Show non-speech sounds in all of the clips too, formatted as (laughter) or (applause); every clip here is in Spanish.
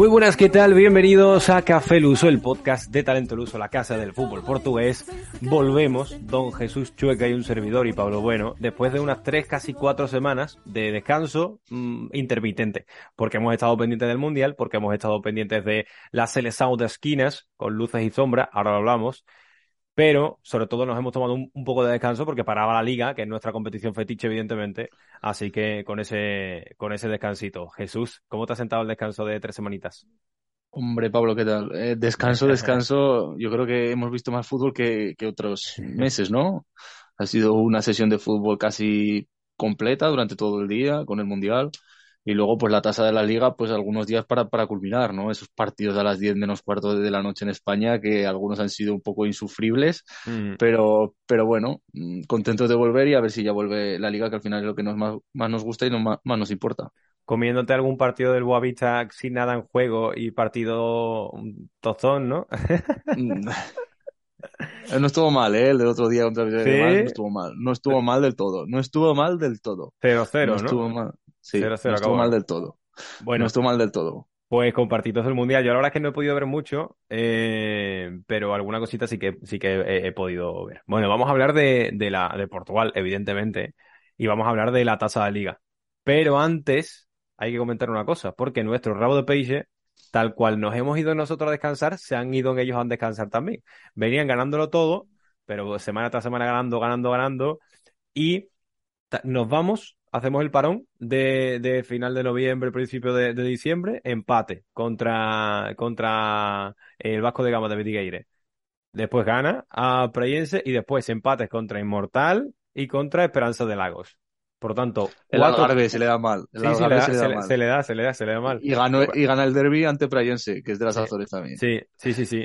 Muy buenas, ¿qué tal? Bienvenidos a Café Luso, el podcast de Talento Luso, la casa del fútbol portugués. Volvemos, don Jesús Chueca y un servidor y Pablo Bueno, después de unas tres, casi cuatro semanas de descanso mmm, intermitente, porque hemos estado pendientes del Mundial, porque hemos estado pendientes de la selección de esquinas, con luces y sombras, ahora lo hablamos, pero sobre todo nos hemos tomado un, un, poco de descanso porque paraba la liga, que es nuestra competición fetiche, evidentemente. Así que con ese, con ese descansito. Jesús, ¿cómo te ha sentado el descanso de tres semanitas? Hombre, Pablo, ¿qué tal? Eh, descanso, (laughs) descanso. Yo creo que hemos visto más fútbol que, que otros meses, ¿no? Ha sido una sesión de fútbol casi completa durante todo el día con el Mundial. Y luego, pues la tasa de la liga, pues algunos días para, para culminar, ¿no? Esos partidos a las 10 menos cuarto de la noche en España, que algunos han sido un poco insufribles, mm. pero, pero bueno, contentos de volver y a ver si ya vuelve la liga, que al final es lo que nos más, más nos gusta y nos, más, más nos importa. Comiéndote algún partido del Boavista sin nada en juego y partido tozón, ¿no? (laughs) No estuvo mal, ¿eh? El del otro día contra el ¿Sí? no estuvo mal. No estuvo mal del todo. No estuvo mal del todo. 0-0, ¿no? No estuvo mal. Sí, cero, cero, no estuvo mal del todo. Bueno, no estuvo mal del todo. Pues con partidos del Mundial. Yo la verdad es que no he podido ver mucho, eh, pero alguna cosita sí que, sí que he, he, podido ver. Bueno, vamos a hablar de, de, la, de Portugal, evidentemente, y vamos a hablar de la tasa de liga. Pero antes hay que comentar una cosa, porque nuestro rabo de peixe, tal cual nos hemos ido nosotros a descansar, se han ido ellos a descansar también. Venían ganándolo todo, pero semana tras semana ganando, ganando, ganando, y nos vamos hacemos el parón de, de, final de noviembre, principio de, de, diciembre, empate contra, contra el Vasco de Gama de Betigueire. Después gana a Preyense y después empates contra Inmortal y contra Esperanza de Lagos. Por tanto, el cuatro... Algarve se le da mal. El sí, se, le da, se, le da se, mal. se, le da, se le da, se le da mal. Y, ganó, y gana el derby ante Prayense, que es de las Azores también. Sí, sí, sí, sí.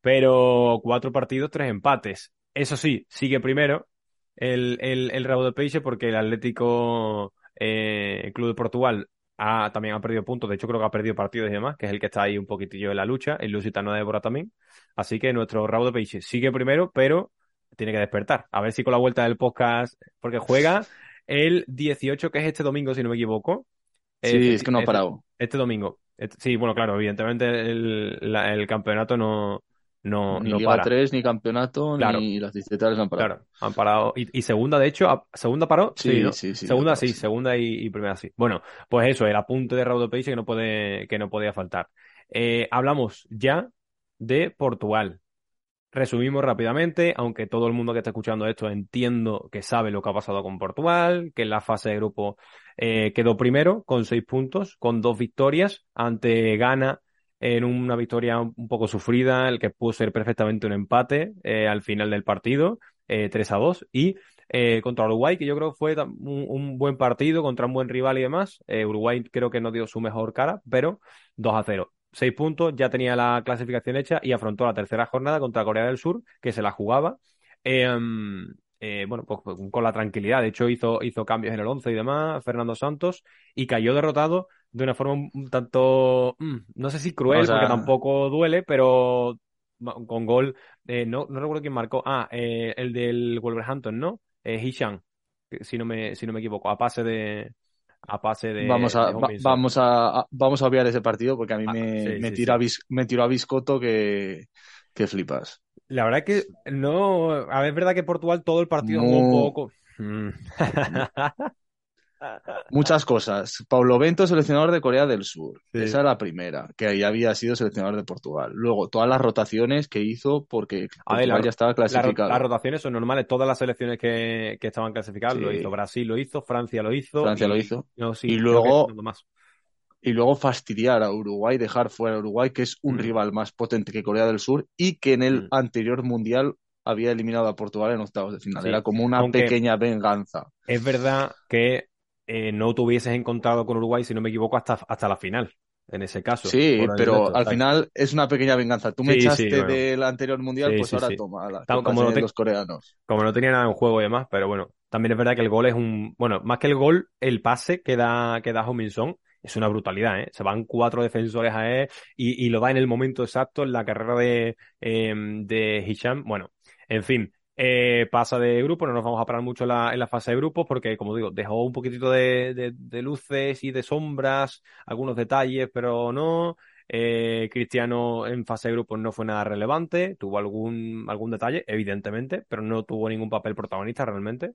Pero cuatro partidos, tres empates. Eso sí, sigue primero, el, el, el rabo de peixe porque el Atlético eh, el Club de Portugal ha, también ha perdido puntos, de hecho creo que ha perdido partidos y demás, que es el que está ahí un poquitillo en la lucha, el Lusitano de Débora también. Así que nuestro rabo de peixe sigue primero, pero tiene que despertar. A ver si con la vuelta del podcast, porque juega el 18, que es este domingo, si no me equivoco. Sí, este, es que no ha parado. Este, este domingo. Este, sí, bueno, claro, evidentemente el, la, el campeonato no, no, ni no Liga para. 3, ni campeonato, claro. ni las distritales han parado. Claro, han parado. Y, y segunda, de hecho, a, segunda paró. Sí, sí, ¿no? sí, sí, Segunda sí, segunda y, y, primera sí. Bueno, pues eso, el apunte de Raúl Peixe que no puede, que no podía faltar. Eh, hablamos ya de Portugal. Resumimos rápidamente, aunque todo el mundo que está escuchando esto entiendo que sabe lo que ha pasado con Portugal, que en la fase de grupo eh, quedó primero con seis puntos, con dos victorias ante Ghana, en una victoria un poco sufrida, el que pudo ser perfectamente un empate eh, al final del partido, eh, 3 a 2, y eh, contra Uruguay, que yo creo fue un, buen partido contra un buen rival y demás. Eh, Uruguay creo que no dio su mejor cara, pero 2 a 0. Seis puntos, ya tenía la clasificación hecha y afrontó la tercera jornada contra Corea del Sur, que se la jugaba. Eh, bueno, pues con la tranquilidad. De hecho, hizo, hizo cambios en el 11 y demás, Fernando Santos, y cayó derrotado de una forma un tanto, mmm, no sé si cruel, o sea... porque tampoco duele, pero con gol, eh, no, no recuerdo quién marcó, ah, eh, el del Wolverhampton, ¿no? Eh, Hishan, si no me, si no me equivoco, a pase de, a pase de. Vamos a, de va, vamos a, vamos a obviar ese partido porque a mí ah, me, sí, me, sí, tiró sí. A me tiró a Biscotto que, que flipas. La verdad es que no. A ver, es verdad que Portugal todo el partido jugó un poco. (laughs) Muchas cosas. Paulo Bento, seleccionador de Corea del Sur. Sí. Esa era la primera, que ahí había sido seleccionador de Portugal. Luego, todas las rotaciones que hizo porque Portugal ver, la, ya estaba clasificado. La, las rotaciones son normales. Todas las selecciones que, que estaban clasificadas sí. lo hizo. Brasil lo hizo, Francia lo hizo. Francia y, lo hizo. No, sí, y luego, más. y luego fastidiar a Uruguay, dejar fuera a Uruguay, que es un Mm. rival más potente que Corea del Sur y que en el Mm. anterior mundial había eliminado a Portugal en octavos de final. Sí, Era como una aunque- pequeña venganza. Es verdad que eh, no te hubieses encontrado con Uruguay, si no me equivoco, hasta, hasta la final, en ese caso. Sí, pero al ¿sabes? final es una pequeña venganza. Tú me Sí, sí, echaste bueno. del anterior mundial, Sí, pues ahora toma, la, como no te- los coreanos. Como no tenía nada en juego y demás, pero bueno, también es verdad que el gol es un, bueno, más que el gol, el pase que da, que da Huminson es una brutalidad, ¿eh? Se van cuatro defensores a él y, y lo da en el momento exacto en la carrera de, eh, de Hisham. Bueno, en fin, eh, pasa de grupo, no nos vamos a parar mucho en la, fase de grupos porque, como digo, dejó un poquitito de, luces y de sombras, algunos detalles, pero no. Eh, Cristiano en fase de grupos no fue nada relevante, tuvo algún, algún detalle, evidentemente, pero no tuvo ningún papel protagonista realmente.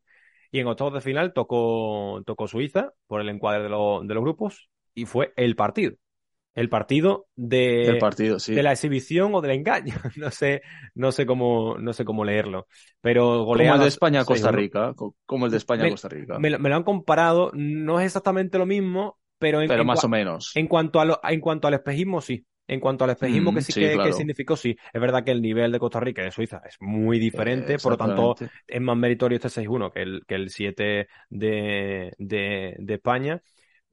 Y en octavos de final tocó, tocó Suiza por el encuadre de, de los grupos y fue el partido. El partido de, El partido, sí. de la exhibición o del engaño. (laughs) No sé, no sé cómo, no sé cómo leerlo. Pero Como el de España a Costa 6-1. Rica. co- Como el de España a Costa Rica. Me, lo- me lo han comparado, no es exactamente lo mismo, pero en, Pero en más o menos. en cuanto a lo- en cuanto al espejismo, sí. En cuanto al espejismo Mm, que sí, sí, que, que significó, sí. Es verdad que el nivel de Costa Rica y de Suiza es muy diferente, por lo tanto, es más meritorio este 6-1 que el, que el 7 de, de, de España.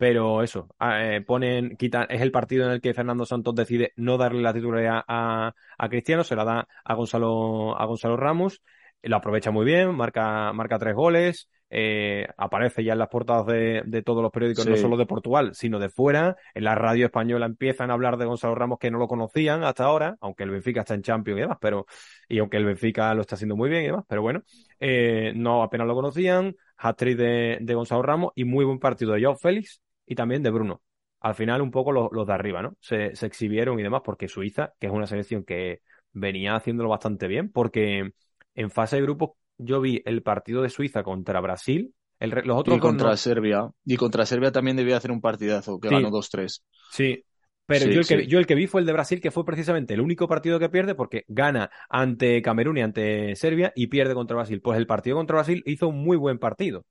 Pero eso, ah, eh, ponen, quitan, es el partido en el que Fernando Santos decide no darle la titularidad a, a Cristiano, se la da a Gonzalo, a Gonzalo Ramos, lo aprovecha muy bien, marca, marca tres goles, eh, aparece ya en las portadas de, de todos los periódicos, no solo de Portugal, sino de fuera. En la radio española empiezan a hablar de Gonzalo Ramos que no lo conocían hasta ahora, aunque el Benfica está en Champions y demás, pero, y aunque el Benfica lo está haciendo muy bien y demás, pero bueno, eh, no apenas lo conocían, hat-trick de, de Gonzalo Ramos y muy buen partido de Joao Félix y también de Bruno. Al final un poco los, los de arriba, ¿no? Se, se exhibieron y demás porque Suiza, que es una selección que venía haciéndolo bastante bien, porque en fase de grupos yo vi el partido de Suiza contra Brasil, el los otros Y contra no. Serbia. Y contra Serbia también debía hacer un partidazo, que Sí. ganó 2-3. Sí, pero Sí, yo, el que, sí. yo el que vi fue el de Brasil, que fue precisamente el único partido que pierde porque gana ante Camerún y ante Serbia y pierde contra Brasil. Pues el partido contra Brasil hizo un muy buen partido,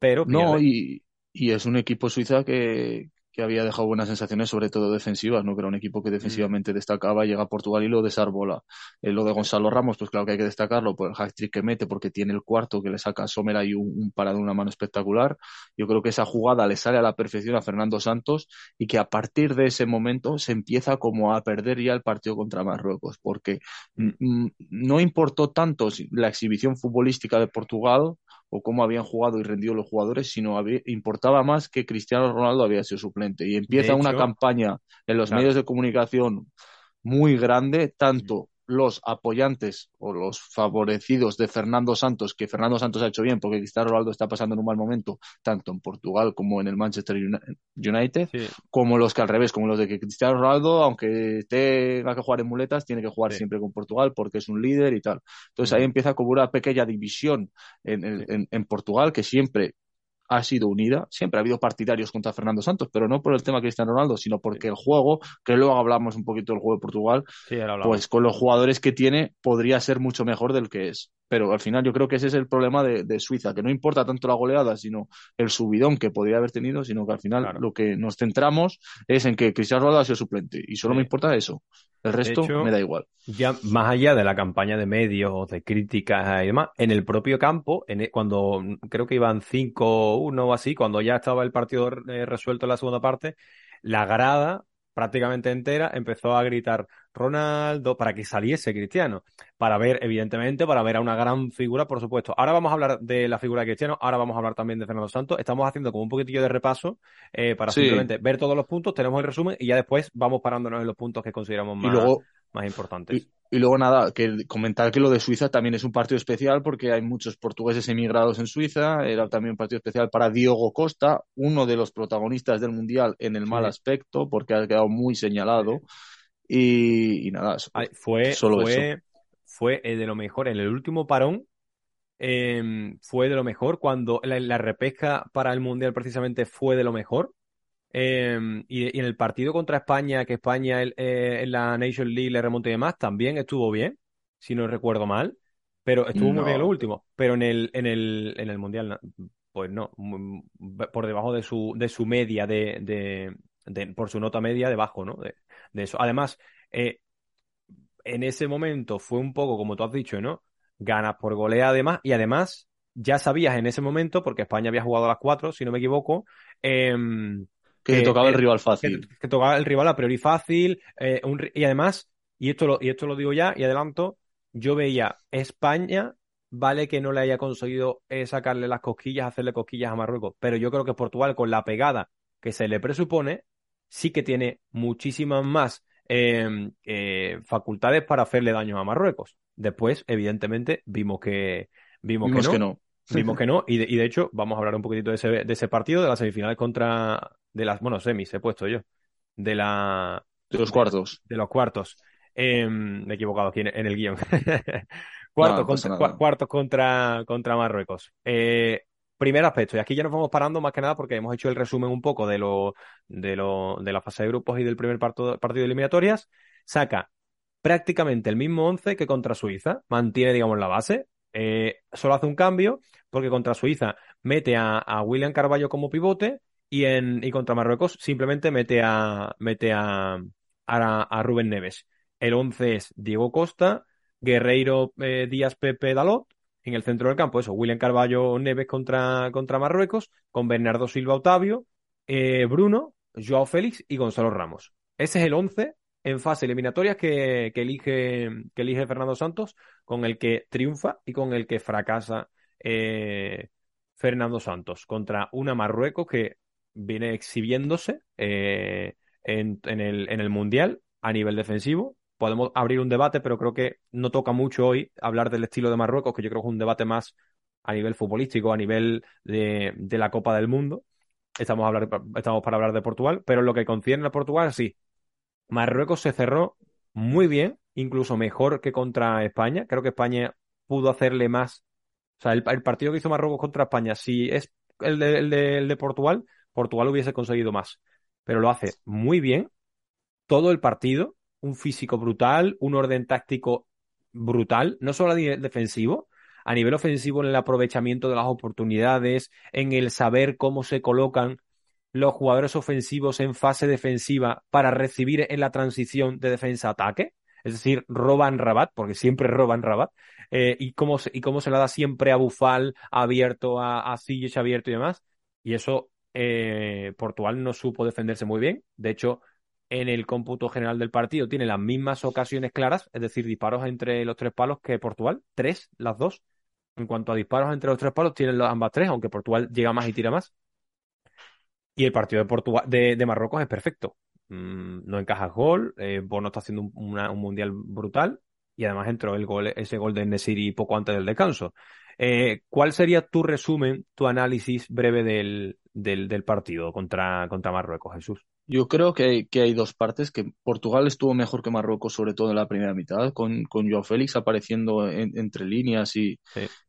pero No, y, y es un equipo Suiza que, que había dejado buenas sensaciones, sobre todo defensivas, ¿no? Que era un equipo Mm. que defensivamente destacaba, llega a Portugal y lo desarbola. Eh, lo de Gonzalo Ramos, pues claro que hay que destacarlo por el hat-trick que mete, porque tiene el cuarto que le saca a Sommer ahí un, un parado, una mano espectacular. Yo creo que esa jugada le sale a la perfección a Fernando Santos y que a partir de ese momento se empieza como a perder ya el partido contra Marruecos, porque mm, no importó tanto la exhibición futbolística de Portugal o cómo habían jugado y rendido los jugadores, sino había- importaba más que Cristiano Ronaldo había sido suplente. Y empieza una campaña en los claro. medios de comunicación muy grande, tanto los apoyantes o los favorecidos de Fernando Santos, que Fernando Santos ha hecho bien porque Cristiano Ronaldo está pasando en un mal momento, tanto en Portugal como en el Manchester Uni- United, Sí, como los que al revés, como los de que Cristiano Ronaldo, aunque tenga que jugar en muletas, tiene que jugar Sí. siempre con Portugal porque es un líder y tal. Entonces ahí empieza como una pequeña división en, en Portugal que siempre ha sido unida, siempre ha habido partidarios contra Fernando Santos, pero no por el tema Cristiano Ronaldo, sino porque el juego, que luego hablamos un poquito del juego de Portugal, sí, pues con los jugadores que tiene podría ser mucho mejor del que es. Pero al final yo creo que ese es el problema de, de Suiza, que no importa tanto la goleada, sino el subidón que podría haber tenido, sino que al final Claro. lo que nos centramos es en que Cristiano Ronaldo ha sido suplente y solo Sí. me importa eso. El resto hecho, me da igual. ya más allá de la campaña de medios de críticas y demás, en el propio campo, en e- cuando mm, creo que iban 5-1 o así, cuando ya estaba el partido eh, resuelto en la segunda parte, la grada prácticamente entera empezó a gritar Ronaldo para que saliese Cristiano, para ver, evidentemente, para ver a una gran figura, por supuesto. Ahora vamos a hablar de la figura de Cristiano, ahora vamos a hablar también de Fernando Santos. Estamos haciendo como un poquitillo de repaso eh, para Sí. simplemente ver todos los puntos, tenemos el resumen y ya después vamos parándonos en los puntos que consideramos Y más, luego, más importantes. y, y luego nada, que comentar que lo de Suiza también es un partido especial porque hay muchos portugueses emigrados en Suiza. Era también un partido especial para Diogo Costa, uno de los protagonistas del Mundial en el mal Sí. aspecto, porque ha quedado muy señalado. Y, y nada, eso. Ay, fue, Solo fue, fue eh, de lo mejor. En el último parón em, fue de lo mejor. Cuando la, la repesca para el Mundial precisamente fue de lo mejor. Em, y, y en el partido contra España, que España el- eh, en la Nation League le remontó y demás, también estuvo bien, si no recuerdo mal. Pero estuvo muy bien en lo último. Pero en el, en el, en el Mundial, pues no, por debajo de su, de su media de, de, por su nota media debajo, ¿no? De, eso. Además, eh, en ese momento fue un poco, como tú has dicho, ¿no? Ganas por golea además, y además ya sabías en ese momento, porque España había jugado a las cuatro, si no me equivoco, em, que, tocaba el rival fácil. Que, tocaba el rival a priori fácil, eh, y además, y esto, lo, y esto lo digo ya y adelanto, yo veía España, vale que no le haya conseguido eh, sacarle las cosquillas, hacerle cosquillas a Marruecos, pero yo creo que Portugal con la pegada que se le presupone, sí que tiene muchísimas más em, eh, facultades para hacerle daño a Marruecos. Después, evidentemente, vimos que vimos, que, no, Vimos que no. Y de, y de, hecho, vamos a hablar un poquitito de ese, de ese partido, de las semifinales contra. De las. Bueno, semis, he puesto yo. De la. De los cuartos. De, los cuartos. Em, me he equivocado aquí en, el guion. (laughs) cuartos, contra, cuartos contra, contra Marruecos. Eh, primer aspecto, y aquí ya nos vamos parando más que nada porque hemos hecho el resumen un poco de lo, de lo, de la fase de grupos y del primer partido, partido de eliminatorias, saca prácticamente el mismo 11 que contra Suiza, mantiene, digamos, la base, eh, solo hace un cambio porque contra Suiza mete a, William Carballo como pivote y, en, y contra Marruecos simplemente mete a, mete a, a, Rubén Neves. El 11 es Diego Costa, Guerreiro eh, Díaz Pepe Dalot, en el centro del campo, eso, William Carballo Neves contra, contra Marruecos, con Bernardo Silva Otavio, eh, Bruno, Joao Félix y Gonzalo Ramos. Ese es el 11 en fase eliminatoria que, elige, que elige Fernando Santos, con el que triunfa y con el que fracasa eh, Fernando Santos, contra una Marruecos que viene exhibiéndose eh, en, el, el Mundial a nivel defensivo, podemos abrir un debate, pero creo que no toca mucho hoy hablar del estilo de Marruecos, que yo creo que es un debate más a nivel futbolístico, a nivel de, la Copa del Mundo. Estamos, a estamos para hablar de Portugal, pero lo que concierne a Portugal, sí. Marruecos se cerró muy bien, incluso mejor que contra España. Creo que España pudo hacerle más. O sea, el, partido que hizo Marruecos contra España, si es el el de Portugal, Portugal hubiese conseguido más. Pero lo hace muy bien todo el partido un físico brutal, un orden táctico brutal, no solo a nivel defensivo, a nivel ofensivo en el aprovechamiento de las oportunidades, en el saber cómo se colocan los jugadores ofensivos en fase defensiva para recibir en la transición de defensa-ataque, es decir, roban Rabat, porque siempre roban Rabat, eh, y, cómo se, y cómo se la da siempre a Bufal abierto, a, a abierto y demás. Y eso eh, Portugal no supo defenderse muy bien. De hecho, en el cómputo general del partido tiene las mismas ocasiones claras, es decir, disparos entre los tres palos que Portugal, tres, las dos. En cuanto a disparos entre los tres palos, tienen ambas tres, aunque Portugal llega más y tira más. Y el partido de, Portugal, de, Marruecos es perfecto. Mm, no encaja gol, eh, Bono está haciendo un, mundial brutal y además entró el gol, ese gol de Nesiri poco antes del descanso. Eh, ¿Cuál sería tu resumen, tu análisis breve del, del, partido contra, contra Marruecos, Jesús? Yo creo que hay, que hay dos partes, que Portugal estuvo mejor que Marruecos, sobre todo en la primera mitad, con, con Joao Félix apareciendo entre líneas y,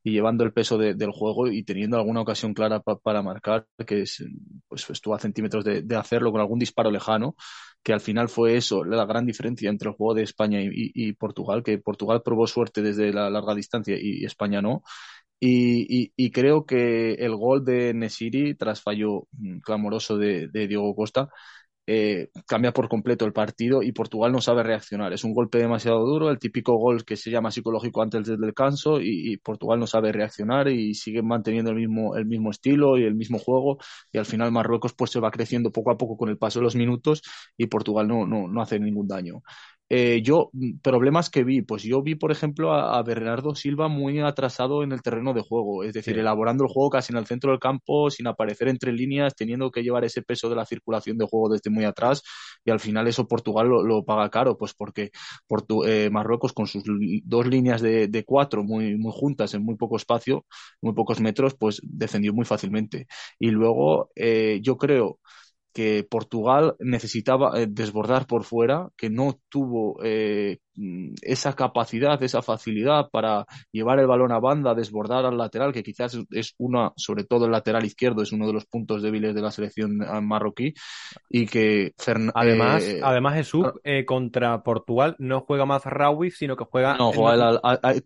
y, llevando el peso del juego y teniendo alguna ocasión clara para marcar, que es, pues estuvo a centímetros de, de, hacerlo con algún disparo lejano, que al final fue eso, la gran diferencia entre el juego de España y, y Portugal, que Portugal probó suerte desde la larga distancia y España no. Y, y, creo que el gol de Nesiri, tras fallo mm, clamoroso de, de Diego Costa, eh, cambia por completo el partido y Portugal no sabe reaccionar. Es un golpe demasiado duro, el típico gol que se llama psicológico antes del descanso y, Portugal no sabe reaccionar y sigue manteniendo el mismo, el mismo estilo y el mismo juego y al final Marruecos pues se va creciendo poco a poco con el paso de los minutos y Portugal no, no, no hace ningún daño. Eh, yo, mm, problemas que vi, pues yo vi, por ejemplo, a, Bernardo Silva muy atrasado en el terreno de juego, es decir, elaborando el juego casi en el centro del campo, sin aparecer entre líneas, teniendo que llevar ese peso de la circulación de juego desde muy atrás, y al final eso Portugal lo, paga caro, pues porque eh, Marruecos con sus dos líneas de, cuatro muy, muy juntas en muy poco espacio, muy pocos metros, pues defendió muy fácilmente. Y luego eh, yo creo que Portugal necesitaba eh, desbordar por fuera, que no tuvo eh, esa capacidad, esa facilidad para llevar el balón a banda, desbordar al lateral, que quizás es una, sobre todo el lateral izquierdo, es uno de los puntos débiles de la selección marroquí, y que además, eh, además Jesús contra Portugal no juega más Rawi, sino que juega no juega el,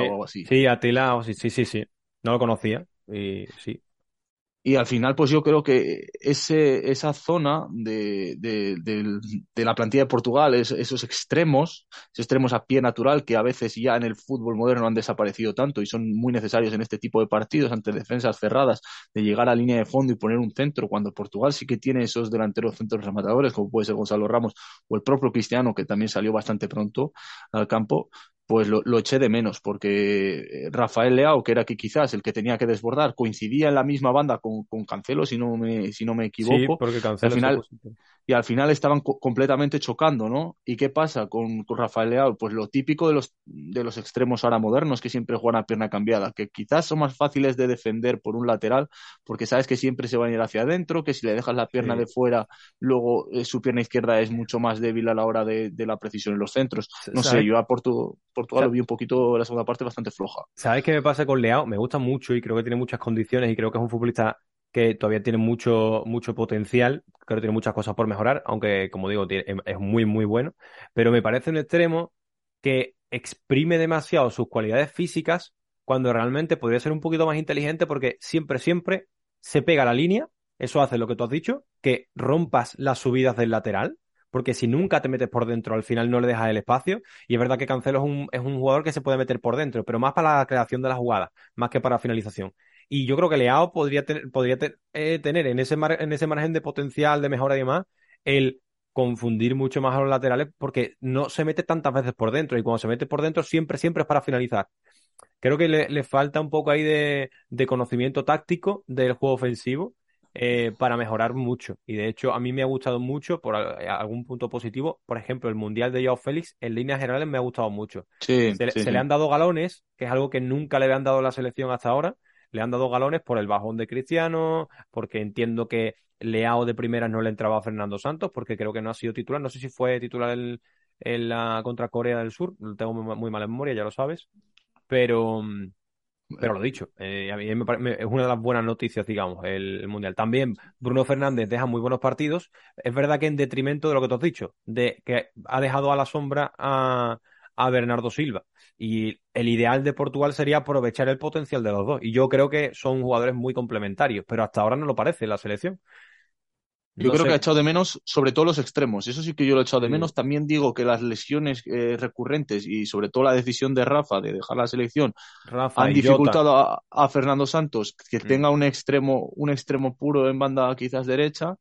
o algo así. Sí, Atila, sí, sí, sí, sí, no lo conocía y sí. Y al final, pues yo creo que ese, esa zona de, de, de, la plantilla de Portugal, esos extremos, esos extremos a pie natural que a veces ya en el fútbol moderno han desaparecido tanto y son muy necesarios en este tipo de partidos ante defensas cerradas, de llegar a línea de fondo y poner un centro, cuando Portugal sí que tiene esos delanteros centros rematadores, como puede ser Gonzalo Ramos o el propio Cristiano, que también salió bastante pronto al campo, pues lo, eché de menos, porque eh, Rafael Leao, que era que quizás el que tenía que desbordar, coincidía en la misma banda con, con Cancelo, si no me, si no me equivoco. Sí, porque Cancelo al final, y al final estaban completamente chocando, ¿no? ¿Y qué pasa con, con, Rafael Leao? Pues lo típico de los, de los extremos ahora modernos, que siempre juegan a pierna cambiada, que quizás son más fáciles de defender por un lateral, porque sabes que siempre se van a ir hacia adentro, que si le dejas la pierna de fuera, luego eh, su pierna izquierda es mucho más débil a la hora de, de la precisión en los centros. No sé, yo a Portugal lo vi un poquito la segunda parte bastante floja. ¿Sabes qué me pasa con Leao? Me gusta mucho y creo que tiene muchas condiciones y creo que es un futbolista que todavía tiene mucho, mucho potencial, creo que tiene muchas cosas por mejorar, aunque como digo, es muy, muy bueno, pero me parece un extremo que exprime demasiado sus cualidades físicas cuando realmente podría ser un poquito más inteligente porque siempre, siempre se pega la línea, eso hace lo que tú has dicho, que rompas las subidas del lateral, porque si nunca te metes por dentro, al final no le dejas el espacio. Y es verdad que Cancelo es un, es un jugador que se puede meter por dentro, pero más para la creación de la jugada, más que para finalización. Y yo creo que Leao podría, tener, podría eh, tener en ese, en ese margen de potencial, de mejora y demás, el confundir mucho más a los laterales porque no se mete tantas veces por dentro y cuando se mete por dentro siempre, siempre es para finalizar. Creo que le, falta un poco ahí de, conocimiento táctico del juego ofensivo eh, para mejorar mucho. Y de hecho, a mí me ha gustado mucho, por algún punto positivo, por ejemplo, el Mundial de Joao Félix, en líneas generales me ha gustado mucho. se, le han dado galones, que es algo que nunca le habían dado a la selección hasta ahora, le han dado galones por el bajón de Cristiano, porque entiendo que Leao de primeras no le entraba a Fernando Santos, porque creo que no ha sido titular. No sé si fue titular en, la contra Corea del Sur, lo tengo muy, mala memoria, ya lo sabes. Pero, pero lo dicho, eh, a mí es una de las buenas noticias, digamos, el, Mundial. También Bruno Fernández deja muy buenos partidos. Es verdad que en detrimento de lo que tú has dicho, de que ha dejado a la sombra a, a Bernardo Silva. Y el ideal de Portugal sería aprovechar el potencial de los dos. Y yo creo que son jugadores muy complementarios, pero hasta ahora no lo parece la selección. Yo creo que ha echado de menos sobre todo los extremos. Eso sí que yo lo he echado de menos. También digo que las lesiones eh, recurrentes y sobre todo la decisión de Rafa de dejar la selección han dificultado a, Fernando Santos que mm. tenga un extremo, un extremo puro en banda quizás derecha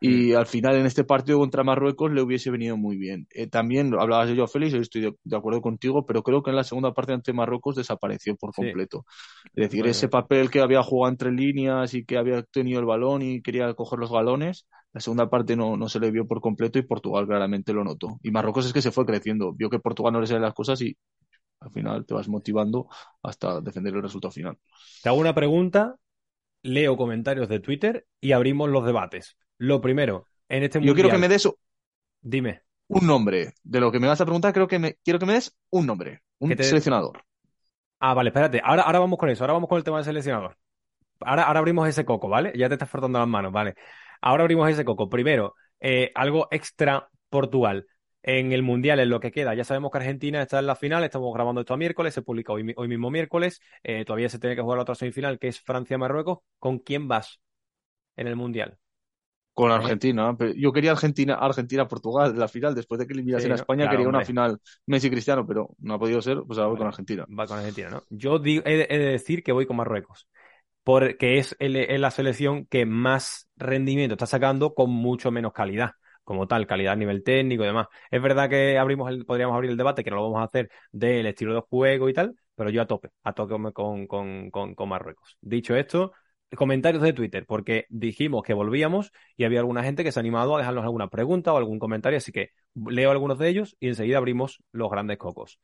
y al final en este partido contra Marruecos le hubiese venido muy bien. Eh, también hablabas de yo, Félix, estoy de, acuerdo contigo, pero creo que en la segunda parte ante Marruecos desapareció por completo. Es decir, ese papel que había jugado entre líneas y que había tenido el balón y quería coger los galones, la segunda parte no, no se le vio por completo y Portugal claramente lo notó. Y Marruecos es que se fue creciendo, vio que Portugal no le salían las cosas y al final te vas motivando hasta defender el resultado final. Te hago una pregunta, leo comentarios de Twitter y abrimos los debates. Lo primero, en este Yo quiero que me des. Dime. Un nombre. De lo que me vas a preguntar, creo que me... quiero que me des un nombre. Un seleccionador. Ah, vale, espérate. Ahora, ahora vamos con eso. Ahora vamos con el tema del seleccionador. Ahora, ahora abrimos ese coco, ¿vale? Ya te estás frotando las manos, ¿vale? Ahora abrimos ese coco. Primero, eh, algo extra Portugal. En el Mundial, en lo que queda, ya sabemos que Argentina está en la final, estamos grabando esto a miércoles, se publica hoy, hoy mismo miércoles, eh, todavía se tiene que jugar la otra semifinal, que es Francia-Marruecos. ¿Con quién vas en el Mundial? Con Argentina. Yo quería Argentina, Argentina-Portugal, la final. Después de que eliminasen a España, quería una final Messi-Cristiano, pero no ha podido ser, pues ahora voy con Argentina. Va con Argentina, ¿no? Yo he, de decir que voy con Marruecos, porque es, la selección que más rendimiento está sacando con mucho menos calidad como tal, calidad a nivel técnico y demás. Es verdad que abrimos el, podríamos abrir el debate, que no lo vamos a hacer, del estilo de juego y tal, pero yo a tope, a tope con, con, con, con Marruecos. Dicho esto, comentarios de Twitter, porque dijimos que volvíamos y había alguna gente que se ha animado a dejarnos alguna pregunta o algún comentario, así que leo algunos de ellos y enseguida abrimos los grandes cocos.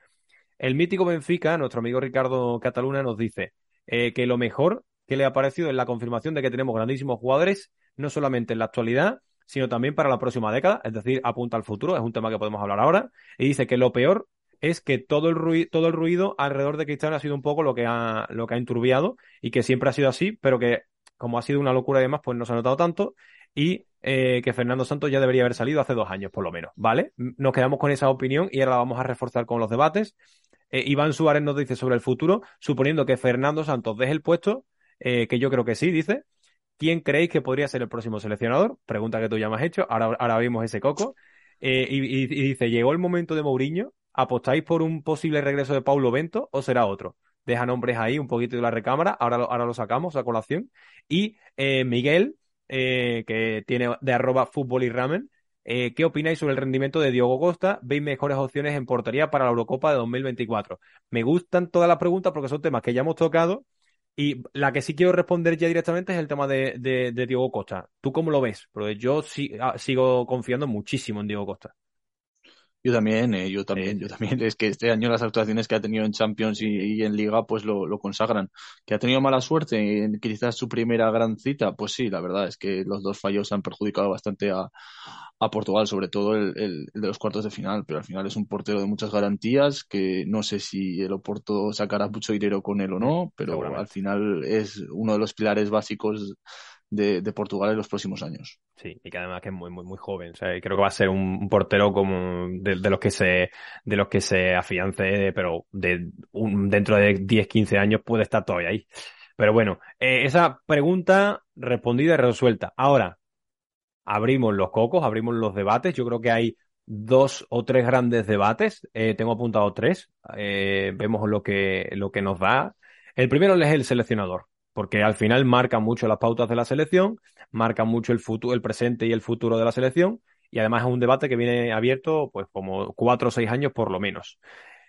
El mítico Benfica, nuestro amigo Ricardo Cataluna, nos dice eh, que lo mejor que le ha parecido es la confirmación de que tenemos grandísimos jugadores, no solamente en la actualidad, sino también para la próxima década, es decir, apunta al futuro, es un tema que podemos hablar ahora, y dice que lo peor es que todo el, ruido, todo el ruido alrededor de Cristiano ha sido un poco lo que ha, lo que ha enturbiado y que siempre ha sido así, pero que como ha sido una locura y demás, pues no se ha notado tanto y eh, que Fernando Santos ya debería haber salido hace dos años, por lo menos, ¿vale? Nos quedamos con esa opinión y ahora la vamos a reforzar con los debates. Eh, Iván Suárez nos dice sobre el futuro, suponiendo que Fernando Santos deje el puesto, eh, que yo creo que sí, dice, ¿quién creéis que podría ser el próximo seleccionador? Pregunta que tú ya me has hecho, ahora, ahora vimos ese coco. Y, dice, llegó el momento de Mourinho, ¿apostáis por un posible regreso de Paulo Bento o será otro? Deja nombres ahí, un poquito de la recámara, ahora lo, ahora lo sacamos a colación. Y eh, Miguel, eh, que tiene de arroba fútbol y ramen, eh, ¿Qué opináis sobre el rendimiento de Diogo Costa? ¿Veis mejores opciones en portería para la Eurocopa de 2024? Me gustan todas las preguntas porque son temas que ya hemos tocado y la que sí quiero responder ya directamente es el tema de, de, Diogo Costa. ¿Tú cómo lo ves? Porque yo ah, sigo confiando muchísimo en Diogo Costa. Yo también, eh, yo también, yo también. Es que este año las actuaciones que ha tenido en Champions y, en Liga, pues lo, consagran. Que ha tenido mala suerte en quizás su primera gran cita, pues sí, la verdad es que los dos fallos han perjudicado bastante a, Portugal, sobre todo el, de los cuartos de final, pero al final es un portero de muchas garantías, que no sé si el Oporto sacará mucho dinero con él o no, pero al final es uno de los pilares básicos de, Portugal en los próximos años. Sí, y que además que es muy, muy, muy joven. O sea, creo que va a ser un, portero como de, los que se, de los que se afiance, pero de dentro de 10, 15 años puede estar todavía ahí. Pero bueno, eh, esa pregunta respondida y resuelta. Ahora, abrimos los cocos, abrimos los debates. Yo creo que hay dos o tres grandes debates. Eh, tengo apuntado tres. Eh, vemos lo que, lo que nos da. El primero es el seleccionador porque al final marca mucho las pautas de la selección, marca mucho el futuro, el presente y el futuro de la selección, y además es un debate que viene abierto, pues como cuatro o seis años por lo menos.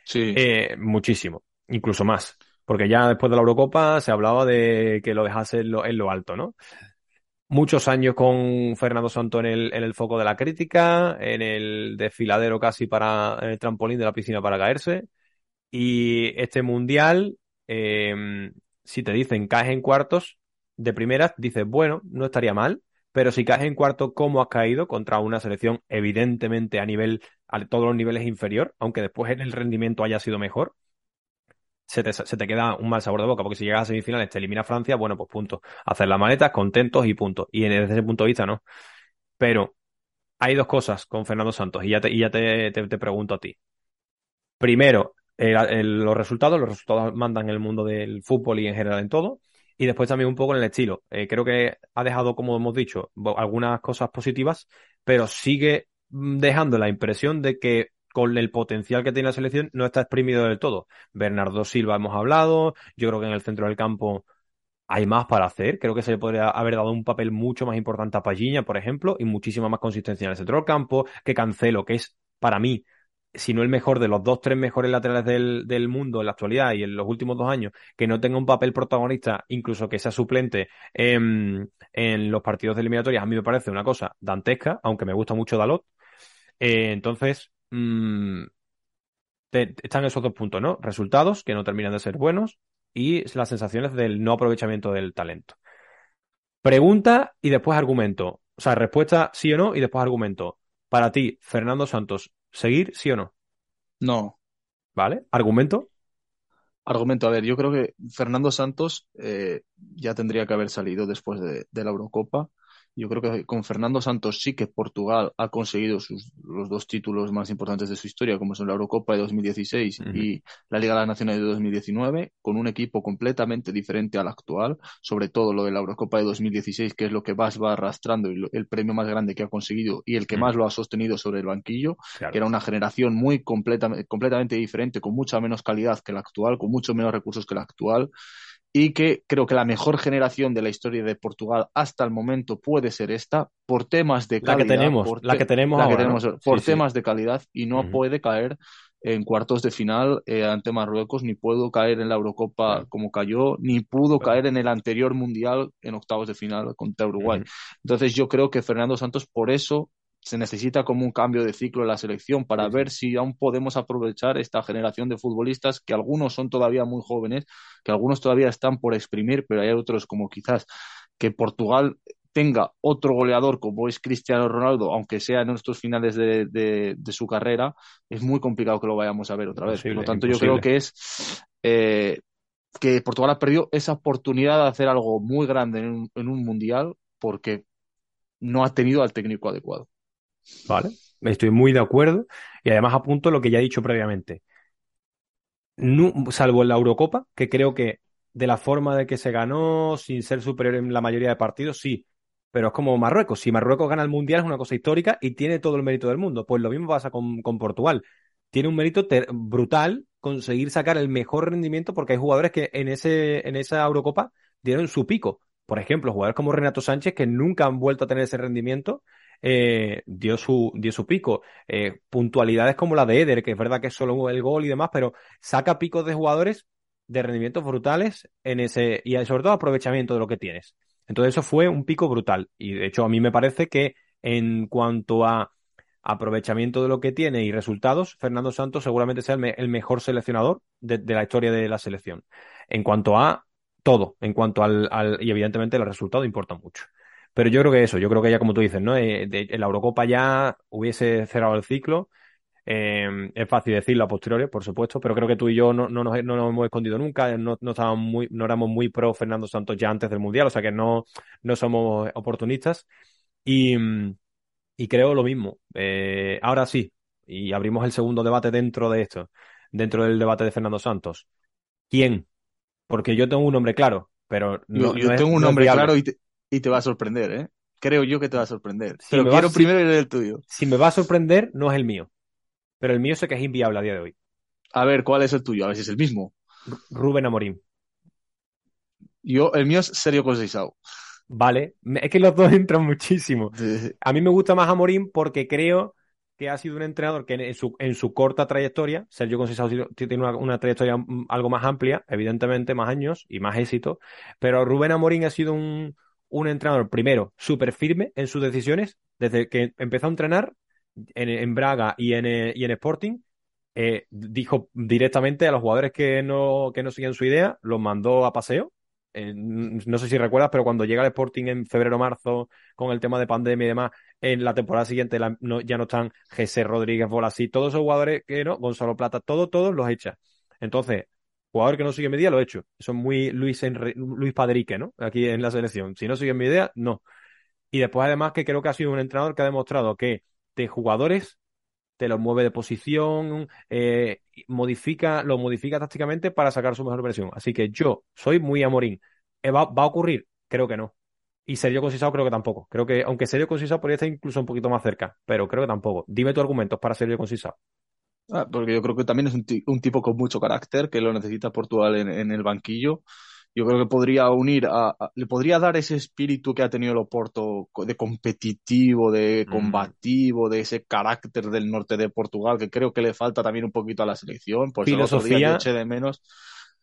Sí. Eh, muchísimo, incluso más. Porque ya después de la Eurocopa se hablaba de que lo dejase en lo, alto, ¿no? Muchos años con Fernando Santo en el, en el foco de la crítica, en el desfiladero casi para el trampolín de la piscina para caerse. Y este mundial, eh, si te dicen caes en cuartos de primeras, dices, bueno, no estaría mal, pero si caes en cuarto, ¿cómo has caído contra una selección evidentemente a nivel, a todos los niveles inferior, aunque después en el rendimiento haya sido mejor? Se te, se te, queda un mal sabor de boca, porque si llegas a semifinales te elimina Francia, bueno, pues punto. Hacer las maletas, contentos y punto. Y desde ese punto de vista, no. Pero hay dos cosas con Fernando Santos, y ya te, y ya te, te pregunto a ti. Primero, los resultados, los resultados mandan en el mundo del fútbol y en general en todo. Y después también un poco en el estilo. Eh, creo que ha dejado, como hemos dicho, algunas cosas positivas, pero sigue mm, dejando la impresión de que con el potencial que tiene la selección no está exprimido del todo. Bernardo Silva hemos hablado, yo creo que en el centro del campo hay más para hacer. Creo que se le podría haber dado un papel mucho más importante a Pagiña, por ejemplo, y muchísima más consistencia en el centro del campo, que Cancelo, que es para mí si no el mejor de los dos, tres mejores laterales del, del, mundo en la actualidad y en los últimos dos años, que no tenga un papel protagonista, incluso que sea suplente en, los partidos de eliminatorias, a mí me parece una cosa dantesca, aunque me gusta mucho Dalot. Eh, entonces, mmm, están esos dos puntos, ¿no? Resultados que no terminan de ser buenos y las sensaciones del no aprovechamiento del talento. Pregunta y después argumento. O sea, respuesta sí o no y después argumento. Para ti, Fernando Santos, ¿Seguir, sí o no? No. ¿Vale? ¿Argumento? Argumento, a ver, yo creo que Fernando Santos eh, ya tendría que haber salido después de, de la Eurocopa. Yo creo que con Fernando Santos sí que Portugal ha conseguido sus, los dos títulos más importantes de su historia, como son la Eurocopa de 2016 y la Liga de las Naciones de 2019, con un equipo completamente diferente al actual, sobre todo lo de la Eurocopa de 2016, que es lo que más va arrastrando y el premio más grande que ha conseguido y el que más lo ha sostenido sobre el banquillo, que era una generación muy completa, completamente diferente, con mucha menos calidad que la actual, con mucho menos recursos que la actual y que creo que la mejor generación de la historia de Portugal hasta el momento puede ser esta por temas de calidad. La que tenemos, por la que tenemos, por temas de calidad y no puede caer en cuartos de final eh, ante Marruecos, ni pudo caer en la Eurocopa como cayó, ni pudo caer en el anterior Mundial en octavos de final contra Uruguay. Entonces yo creo que Fernando Santos por eso se necesita como un cambio de ciclo en la selección para ver si aún podemos aprovechar esta generación de futbolistas que algunos son todavía muy jóvenes, que algunos todavía están por exprimir, pero hay otros como quizás que Portugal tenga otro goleador como es Cristiano Ronaldo, aunque sea en estos finales de, de, su carrera, es muy complicado que lo vayamos a ver otra vez. Por lo tanto, yo creo que es eh, que Portugal ha perdido esa oportunidad de hacer algo muy grande en un, en un mundial porque no ha tenido al técnico adecuado. ¿Vale? Estoy muy de acuerdo. Y además apunto lo que ya he dicho previamente. salvo en la Eurocopa, que creo que de la forma de que se ganó, sin ser superior en la mayoría de partidos, sí. Pero es como Marruecos. Si Marruecos gana el Mundial es una cosa histórica y tiene todo el mérito del mundo. Pues lo mismo pasa con, con Portugal. Tiene un mérito brutal conseguir sacar el mejor rendimiento porque hay jugadores que en, ese, en esa Eurocopa dieron su pico. Por ejemplo, jugadores como Renato Sánchez, que nunca han vuelto a tener ese rendimiento, eh, dio, su, dio su pico. Eh, puntualidades como la de Eder, que es verdad que es solo el gol y demás, pero saca picos de jugadores de rendimientos brutales en ese, y sobre todo aprovechamiento de lo que tienes. Entonces eso fue un pico brutal. Y de hecho a mí me parece que en cuanto a aprovechamiento de lo que tiene y resultados, Fernando Santos seguramente sea el, mejor seleccionador de, la historia de la selección. En cuanto a todo, en cuanto al, y evidentemente el resultado importa mucho. Pero yo creo que eso, yo creo que ya como tú dices, ¿no? Eh, la Eurocopa ya hubiese cerrado el ciclo. Eh, es fácil decirlo a posteriori, por supuesto, pero creo que tú y yo no, nos, hemos escondido nunca, no, estábamos muy, no éramos muy pro Fernando Santos ya antes del Mundial, o sea que no, no somos oportunistas. Y, y creo lo mismo. Eh, ahora sí, y abrimos el segundo debate dentro de esto, dentro del debate de Fernando Santos. ¿Quién? Porque yo tengo un nombre claro, pero no, yo, tengo un nombre claro y te, y te, va a sorprender, ¿eh? Creo yo que te va a sorprender. pero quiero primero ir el tuyo. Si me va a sorprender, no es el mío. Pero el mío sé que es inviable a día de hoy. A ver, ¿cuál es el tuyo? A ver si es el mismo. Rubén Amorín. Yo, el mío es Sergio Conceição. Vale, es que los dos (laughs) entran muchísimo. A mí me gusta más Amorín porque creo que ha sido un entrenador que en su, en su corta trayectoria, Sergio Conceição tiene una, trayectoria algo más amplia, evidentemente más años y más éxito, pero Rubén Amorín ha sido un, un entrenador, primero, súper firme en sus decisiones, desde que empezó a entrenar en, Braga y en, y en Sporting, eh, dijo directamente a los jugadores que no, que no seguían su idea, los mandó a paseo eh, no sé si recuerdas, pero cuando llega el Sporting en febrero-marzo con el tema de pandemia y demás, en la temporada siguiente ya no están Jesse Rodríguez, Bolasí, todos esos jugadores que no, Gonzalo Plata, todos, todos los echa. Entonces, jugador que no sigue mi idea, lo he hecho. Eso es muy Luis, Luis Padrique, ¿no? Aquí en la selección. Si no sigue mi idea, no. Y después, además, que creo que ha sido un entrenador que ha demostrado que de jugadores te lo mueve de posición, eh, modifica, lo modifica tácticamente para sacar su mejor versión. Así que yo soy muy amorín. Eh, ¿Va, a ocurrir? Creo que no. Y Sergio Concisao creo que tampoco. Creo que, aunque Sergio Concisao podría estar incluso un poquito más cerca, pero creo que tampoco. Dime tus argumentos para Sergio Concisao. Ah, porque yo creo que también es un, tipo con mucho carácter, que lo necesita Portugal en el banquillo yo creo que podría unir, a, le podría dar ese espíritu que ha tenido el Oporto de competitivo, de mm. combativo, de ese carácter del norte de Portugal, que creo que le falta también un poquito a la selección. Por filosofía. eché de menos.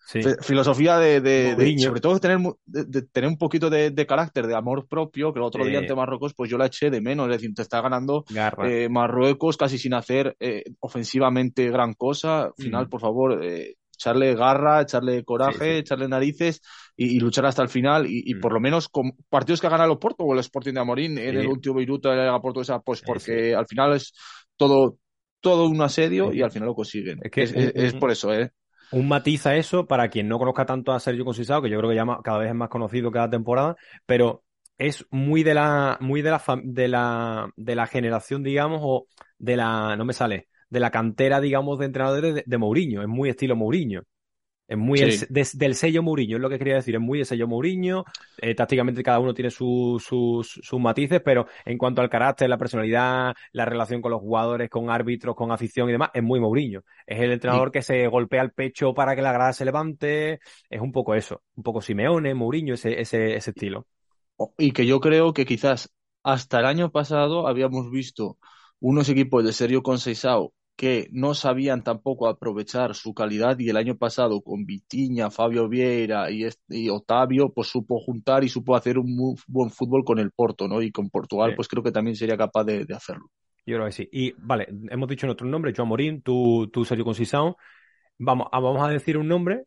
Filosofía de, sobre todo de tener, de, tener un poquito de, carácter, de amor propio, que el otro día ante Marruecos, pues yo la eché de menos. Es decir, te está ganando eh, Marruecos casi sin hacer eh, ofensivamente gran cosa. Al final, mm. por favor, eh, echarle garra, echarle coraje, echarle narices y, luchar hasta el final. Y, mm. por lo menos con partidos que ha ganado el Porto o el Sporting de Amorín en el último minuto de la Portuguesa, pues porque al final es todo, todo un asedio y al final lo consiguen. Es, que es, por eso, ¿eh? Un matiz a eso, para quien no conozca tanto a Sergio Consisao, que yo creo que ya cada vez es más conocido cada temporada, pero es muy de la, muy de la, de la, de la generación, digamos, o de la, no me sale, de la cantera, digamos, de entrenadores de, Mourinho. Es muy estilo Mourinho. Es muy del sello Mourinho, es lo que quería decir. Es muy de sello Mourinho. Eh, tácticamente cada uno tiene sus, sus matices, pero en cuanto al carácter, la personalidad, la relación con los jugadores, con árbitros, con afición y demás, es muy Mourinho. Es el entrenador que se golpea el pecho para que la grada se levante. Es un poco eso. Un poco Simeone, Mourinho, ese, ese, ese estilo. Y que yo creo que quizás hasta el año pasado habíamos visto unos equipos de Sergio Conceição que no sabían tampoco aprovechar su calidad y el año pasado con Vitiña, Fabio Vieira y, y Otavio, pues supo juntar y supo hacer un muy buen fútbol con el Porto, ¿no? Y con Portugal, pues creo que también sería capaz de, hacerlo. Yo creo que sí. Y vale, hemos dicho nuestro nombre, Joan Morín, tú, tú Sergio Concisao. Vamos, vamos a decir un nombre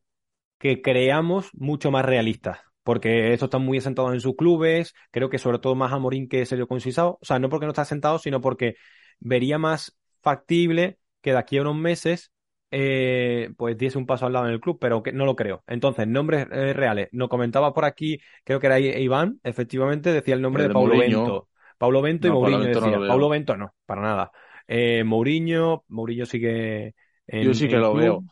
que creamos mucho más realista porque estos están muy asentados en sus clubes, creo que sobre todo más a Morín que Sergio Concisao, o sea, no porque no está asentado, sino porque vería más factible que de aquí a unos meses eh, pues diese un paso al lado en el club, pero que no lo creo. Entonces, nombres eh, reales. Nos comentaba por aquí, creo que era Iván, efectivamente, decía el nombre de, Paulo Bento. Paulo Bento y Mourinho decía. Paulo Bento no, para nada. Eh, Mourinho, Mourinho sigue en, Yo sí que lo veo.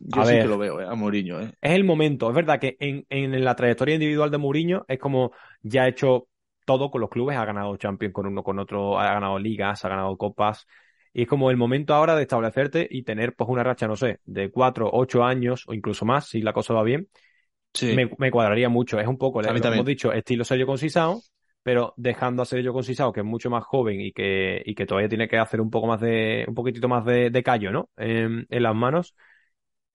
Yo sí que lo veo, ¿eh? a Mourinho. ¿eh? Es el momento. Es verdad que en, en la trayectoria individual de Mourinho es como ya ha hecho todo con los clubes, ha ganado Champions con uno con otro, ha ganado ligas, ha ganado copas. Y es como el momento ahora de establecerte y tener pues una racha, no sé, de cuatro, ocho años o incluso más, si la cosa va bien. Sí. Me, cuadraría mucho. Es un poco, lo hemos dicho, estilo Sergio Concisao, pero dejando a Sergio Concisao, que es mucho más joven y que, y que todavía tiene que hacer un poco más de, un poquitito más de, de callo, ¿no? En, en las manos.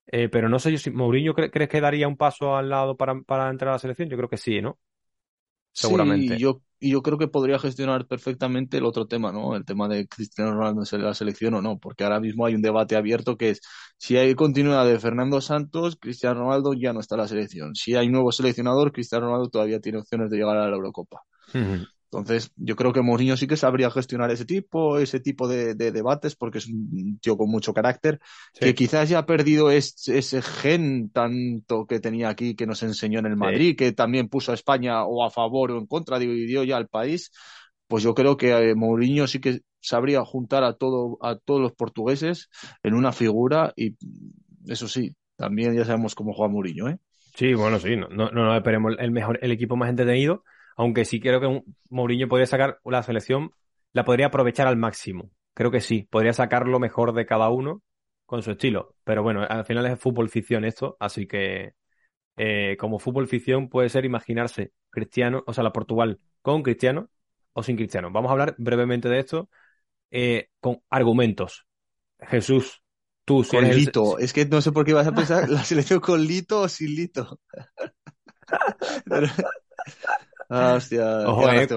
Eh, pero no sé yo si Mourinho crees que daría un paso al lado para, para entrar a la selección. Yo creo que sí, ¿no? Seguramente. Sí, yo, y yo creo que podría gestionar perfectamente el otro tema, ¿no? El tema de Cristiano Ronaldo en la selección o no, porque ahora mismo hay un debate abierto que es si hay continuidad de Fernando Santos, Cristiano Ronaldo ya no está en la selección. Si hay nuevo seleccionador, Cristiano Ronaldo todavía tiene opciones de llegar a la Eurocopa. Entonces, yo creo que Mourinho sí que sabría gestionar ese tipo, ese tipo de, debates, porque es un tío con mucho carácter, que quizás ya ha perdido ese gen tanto que tenía aquí, que nos enseñó en el Madrid, que también puso a España o a favor o en contra, dividió ya al país. Pues yo creo que eh, Mourinho sí que sabría juntar a, todo, a todos los portugueses en una figura y eso sí, también ya sabemos cómo juega Mourinho, ¿eh? Sí, bueno, sí, no, no, no esperemos el mejor, el equipo más entretenido, aunque sí creo que Mourinho podría sacar la selección, la podría aprovechar al máximo. Creo que sí, podría sacar lo mejor de cada uno con su estilo. Pero bueno, al final es fútbol ficción esto, así que eh, como fútbol ficción puede ser imaginarse Cristiano, o sea, la Portugal con Cristiano o sin Cristiano. Vamos a hablar brevemente de esto eh, con argumentos. Jesús, tú con Lito. Es que no sé por qué vas a pensar (laughs) la selección con Lito o sin Lito. (laughs) Ah, hostia, eh,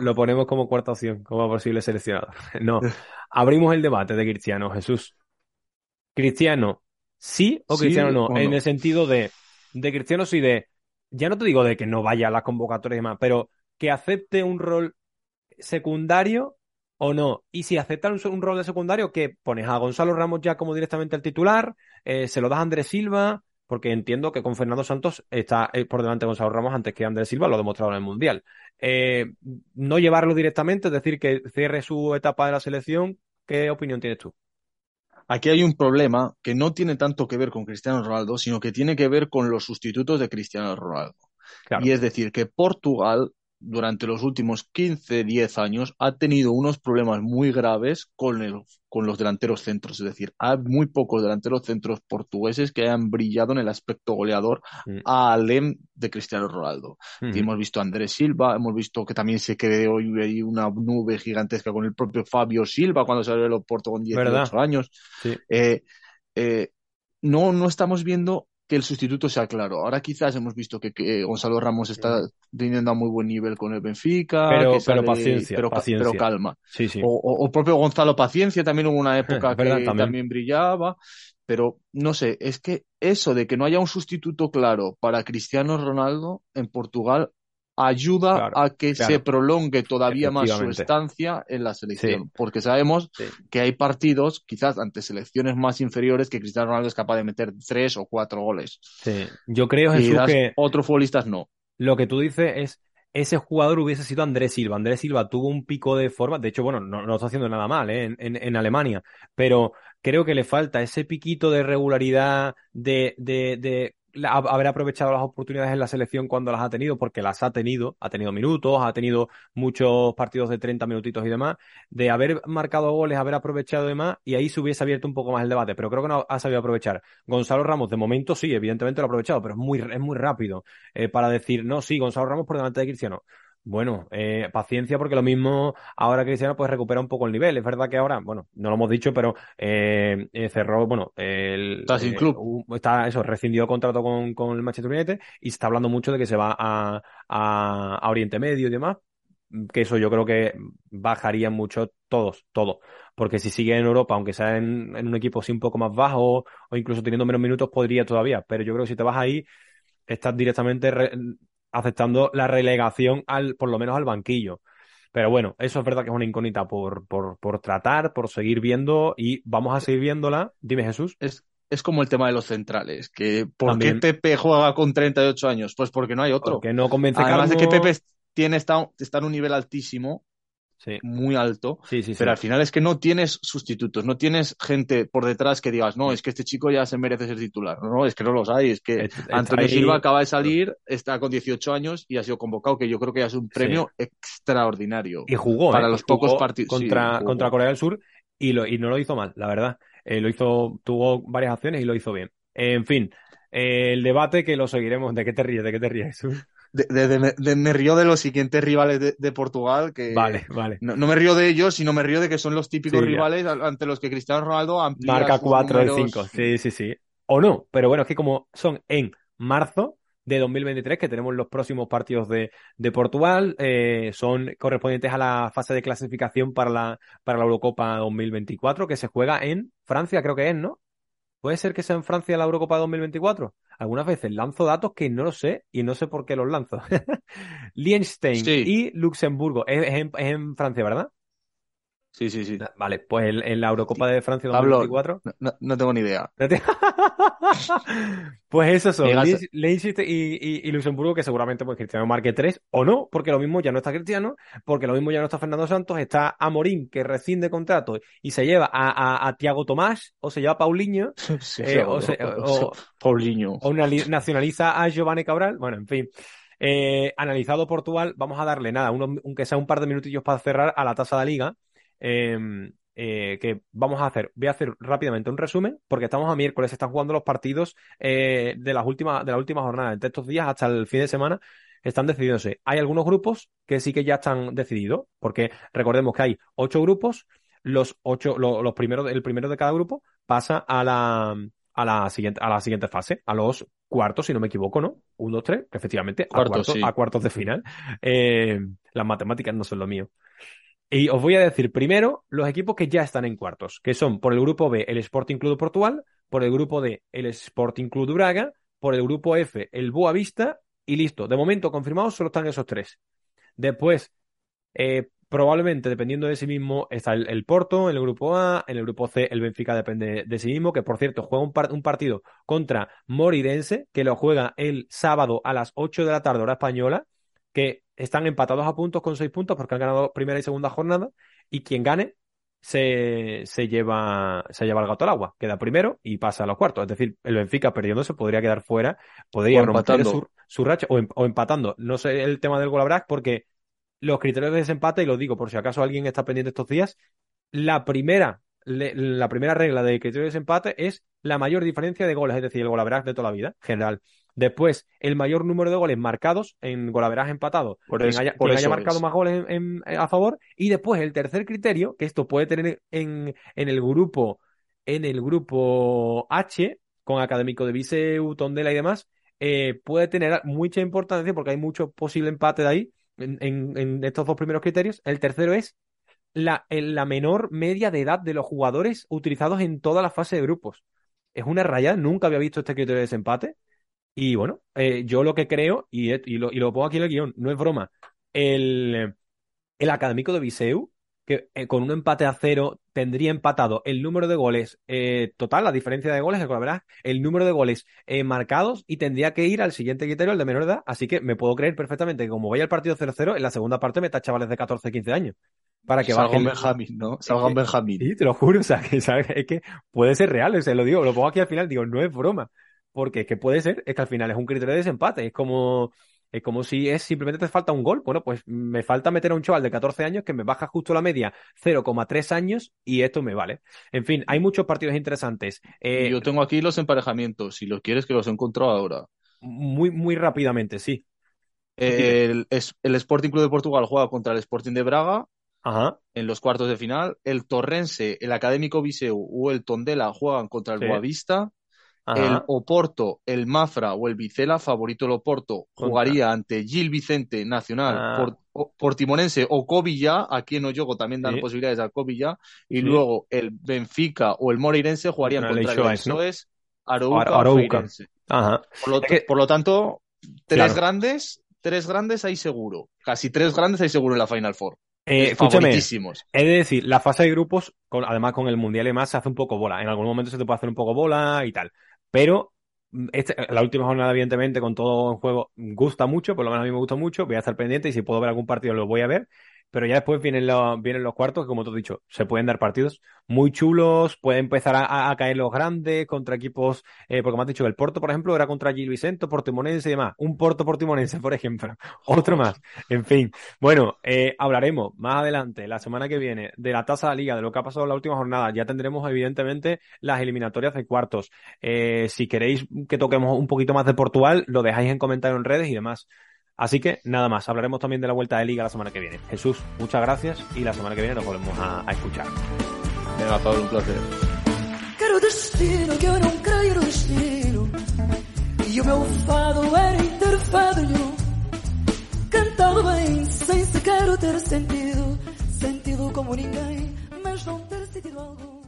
lo, ponemos como cuarta opción, como posible seleccionador. (laughs) No, abrimos el debate de Cristiano, Jesús. ¿Cristiano sí o Cristiano no? En el sentido de, de Cristiano sí de, ya no te digo de que no vaya a las convocatorias y demás, pero que acepte un rol secundario o no. Y si acepta un, rol de secundario, que pones a Gonzalo Ramos ya como directamente el titular, eh, se lo das a Andrés Silva, porque entiendo que con Fernando Santos está eh, por delante Gonzalo Ramos antes que Andrés Silva, lo ha demostrado en el Mundial. Eh, no llevarlo directamente, es decir, que cierre su etapa de la selección, ¿qué opinión tienes tú? Aquí hay un problema que no tiene tanto que ver con Cristiano Ronaldo, sino que tiene que ver con los sustitutos de Cristiano Ronaldo. Y es decir, que Portugal durante los últimos 15, 10 años ha tenido unos problemas muy graves con, el, con los delanteros centros. Es decir, hay muy pocos delanteros centros portugueses que hayan brillado en el aspecto goleador mm. a alem de Cristiano Ronaldo. hemos visto a Andrés Silva, hemos visto que también se creó ahí una nube gigantesca con el propio Fabio Silva cuando salió del Oporto con 18 años. Eh, eh, no, no estamos viendo que el sustituto sea claro. Ahora quizás hemos visto que, Gonzalo Ramos está teniendo a muy buen nivel con el Benfica. Pero, pero paciencia, pero, paciencia. calma. O, propio Gonzalo Paciencia también hubo una época (laughs) que también. brillaba. Pero no sé, es que eso de que no haya un sustituto claro para Cristiano Ronaldo en Portugal ayuda a que se prolongue todavía más su estancia en la selección, porque sabemos que hay partidos, quizás ante selecciones más inferiores, que Cristiano Ronaldo es capaz de meter tres o cuatro goles. Sí, yo creo, Jesús, que otros futbolistas no. Lo que tú dices es, ese jugador hubiese sido Andrés Silva. Andrés Silva tuvo un pico de forma, de hecho, bueno, no, no está haciendo nada mal ¿eh? en, en, Alemania, pero creo que le falta ese piquito de regularidad, de, de, de haber aprovechado las oportunidades en la selección cuando las ha tenido, porque las ha tenido, ha tenido minutos, ha tenido muchos partidos de 30 minutitos y demás, de haber marcado goles, haber aprovechado demás, y ahí se hubiese abierto un poco más el debate, pero creo que no ha sabido aprovechar. Gonzalo Ramos, de momento sí, evidentemente lo ha aprovechado, pero es muy, es muy rápido eh, para decir, no, sí, Gonzalo Ramos por delante de Cristiano. Bueno, eh, paciencia porque lo mismo ahora Cristiano pues recupera un poco el nivel. Es verdad que ahora, bueno, no lo hemos dicho, pero eh, eh cerró, bueno, el, está sin club. está eso, rescindió el contrato con, con el Manchester United y se está hablando mucho de que se va a, a, Oriente Medio y demás. Que eso yo creo que bajaría mucho todos, todo. Porque si sigue en Europa, aunque sea en, en un equipo así un poco más bajo o incluso teniendo menos minutos, podría todavía. Pero yo creo que si te vas ahí, estás directamente aceptando la relegación al, por lo menos al banquillo. Pero bueno, eso es verdad que es una incógnita por, por, por tratar, por seguir viendo y vamos a seguir viéndola. Dime, Jesús. Es, es como el tema de los centrales, que ¿por qué Pepe juega con 38 años? Pues porque no hay otro. Que no convence Además de que Pepe tiene, está, está en un nivel altísimo, Sí. muy alto, Sí, sí, sí. pero al final es que no tienes sustitutos, no tienes gente por detrás que digas, no, es que este chico ya se merece ser titular. No, es que no los hay, es que Es- Antonio ahí- Silva acaba de salir, está con 18 años y ha sido convocado, que yo creo que ya es un premio extraordinario. Y jugó, Para ¿eh? los Jugó pocos partidos, Contra, contra Corea del Sur y, lo, y no lo hizo mal, la verdad. Eh, lo hizo, tuvo varias acciones y lo hizo bien. en fin, eh, el debate que lo seguiremos. ¿De qué te ríes? ¿De qué te ríes? (laughs) De, de- de- me- de- río de los siguientes rivales de, de Portugal, que Vale, vale. no, no me río de ellos, sino me río de que son los típicos Sí, rivales ante los que Cristiano Ronaldo amplía Marca sus 4 de números. 5. Sí, sí, sí. O no, pero bueno, es que como son en marzo de 2023, que tenemos los próximos partidos de, de Portugal, eh, son correspondientes a la fase de clasificación para la, para la Eurocopa 2024, que se juega en Francia, creo que es, ¿no? ¿Puede ser que sea en Francia la Eurocopa 2024? Algunas veces lanzo datos que no lo sé y no sé por qué los lanzo. (laughs) Liechtenstein Sí. y Luxemburgo. Es, es en, es en Francia, ¿verdad? Sí, sí, sí. Vale, pues en, en la Eurocopa de Francia Pablo, 2024. No, no- no tengo ni idea. (laughs) Pues esos son Leeds- Leicester y, y- y Luxemburgo, que seguramente pues Cristiano marque tres, o no, porque lo mismo ya no está Cristiano, porque lo mismo ya no está Fernando Santos, está Amorín, que rescinde contrato y se lleva a, a, a Thiago Tomás, o se lleva a Paulinho, (laughs) Sí, eh, o- se- o- Paulinho. o nali- nacionaliza a Giovanni Cabral. Bueno, en fin. Eh, analizado Portugal, vamos a darle nada, aunque sea un par de minutillos para cerrar a la tasa de liga. Eh, eh, que vamos a hacer, voy a hacer rápidamente un resumen, porque estamos a miércoles, están jugando los partidos eh, de las últimas, de la última jornada, entre estos días hasta el fin de semana, están decidiéndose. Hay algunos grupos que sí que ya están decididos, porque recordemos que hay ocho grupos, los ocho, lo- los primeros, el primero de cada grupo pasa a la, a la siguiente, a la siguiente fase, a los cuartos, si no me equivoco, ¿no? Un, dos, tres, que efectivamente, a Cuartos, cuartos, sí. a cuartos de final. Eh, las matemáticas no son lo mío. Y os voy a decir primero los equipos que ya están en cuartos, que son por el grupo B el Sporting Club de Portugal, por el grupo D el Sporting Club de Braga, por el grupo F el Boa Vista y listo. De momento confirmados solo están esos tres. Después, eh, probablemente, dependiendo de sí mismo, está el, Porto en el grupo A, en el grupo C el Benfica depende de sí mismo, que por cierto juega un, un partido contra Morirense, que lo juega el sábado a las 8 de la tarde hora española, que están empatados a puntos con 6 puntos porque han ganado primera y segunda jornada, y quien gane se, se lleva, se lleva el gato al agua, queda primero y pasa a los cuartos. Es decir, el Benfica perdiéndose podría quedar fuera, podría romper su, su racha o, em- o empatando. No sé el tema del golabrac porque los criterios de desempate, y lo digo por si acaso alguien está pendiente estos días, la primera, le- la primera regla del criterio de desempate es la mayor diferencia de goles, es decir, el golaveras de toda la vida, general. Después, el mayor número de goles marcados en golaveras empatado, Por quien eso- haya, por quien haya eso marcado es. más goles en- en- a favor. Y después, el tercer criterio, que esto puede tener en, en el grupo, en el grupo H, con Académico de Viseu, Tondela y demás, eh, puede tener mucha importancia porque hay mucho posible empate de ahí en, estos dos primeros criterios. El tercero es la, la menor media de edad de los jugadores utilizados en toda la fase de grupos. Es una rayada, nunca había visto este criterio de desempate. Y bueno, eh, yo lo que creo, y, y lo, y lo pongo aquí en el guion, no es broma, el, el académico de Viseu, que eh, con un empate a cero tendría empatado el número de goles eh, total, la diferencia de goles, la verdad, el número de goles marcados y tendría que ir al siguiente criterio, el de menor edad. Así que me puedo creer perfectamente que como vaya el partido 0-0, en la segunda parte meta chavales de 14, 15 años. Para que Salga un Benjamín, ¿no? Salga un Benjamín. Sí, te lo juro, o sea, que, ¿sabes? es que puede ser real, se lo digo, lo pongo aquí al final, digo, no es broma, porque es que puede ser, es que al final es un criterio de desempate, es como, es como si es simplemente te falta un gol, bueno, pues me falta meter a un chaval de 14 años que me baja justo la media 0,3 años y esto me vale. En fin, hay muchos partidos interesantes. Eh, yo tengo aquí los emparejamientos, si los quieres que los encuentro ahora. muy, muy rápidamente, sí. El, es- el Sporting Club de Portugal juega contra el Sporting de Braga Ajá, en los cuartos de final. El Torrense, el Académico Viseu o el Tondela juegan contra el Sí. Boavista. El Oporto, el Mafra o el Vicela, favorito el Oporto, Contra. jugaría ante Gil Vicente Nacional, Ah. Port- o- Portimonense o Covilla, aquí en Oyogo también dan Sí. posibilidades al Covilla, y Sí. luego el Benfica o el Moreirense jugarían Contra el contra el Leixões, ¿no? Arouca. Feirense. ajá. Por lo, por lo tanto, tres Claro. grandes, tres grandes hay seguro, casi tres grandes hay seguro en la Final Four. Eh, Eh, escúchame, favoritísimos. Es decir, la fase de grupos, con- además con el Mundial y más, se hace un poco bola. En algún momento se te puede hacer un poco bola y tal. Pero mm, este- la última jornada, evidentemente, con todo en juego, gusta mucho, por lo menos a mí me gusta mucho. Voy a estar pendiente y si puedo ver algún partido lo voy a ver. Pero ya después vienen los, vienen los cuartos, que como te he dicho, se pueden dar partidos muy chulos, pueden empezar a, caer los grandes contra equipos, eh, porque me has dicho que el Porto, por ejemplo, era contra Gil Vicento, Portimonense y demás. Un Porto Portimonense, (laughs) por ejemplo. Otro más. En fin. Bueno, eh, hablaremos más adelante, la semana que viene, de la tasa de liga, de lo que ha pasado en la última jornada. Ya tendremos, evidentemente, las eliminatorias de cuartos. Eh, si queréis que toquemos un poquito más de Portugal, lo dejáis en comentarios en redes y demás. Así que nada más, hablaremos también de la vuelta de liga la semana que viene. Jesús, muchas gracias y la semana que viene nos volvemos a, a escuchar. Venga, Pablo, un placer. Quero destino que eu não creio no destino E o meu fado era interfado Cantado bem, sem sequer ter sentido Sentido como ninguém, mas não ter sentido algum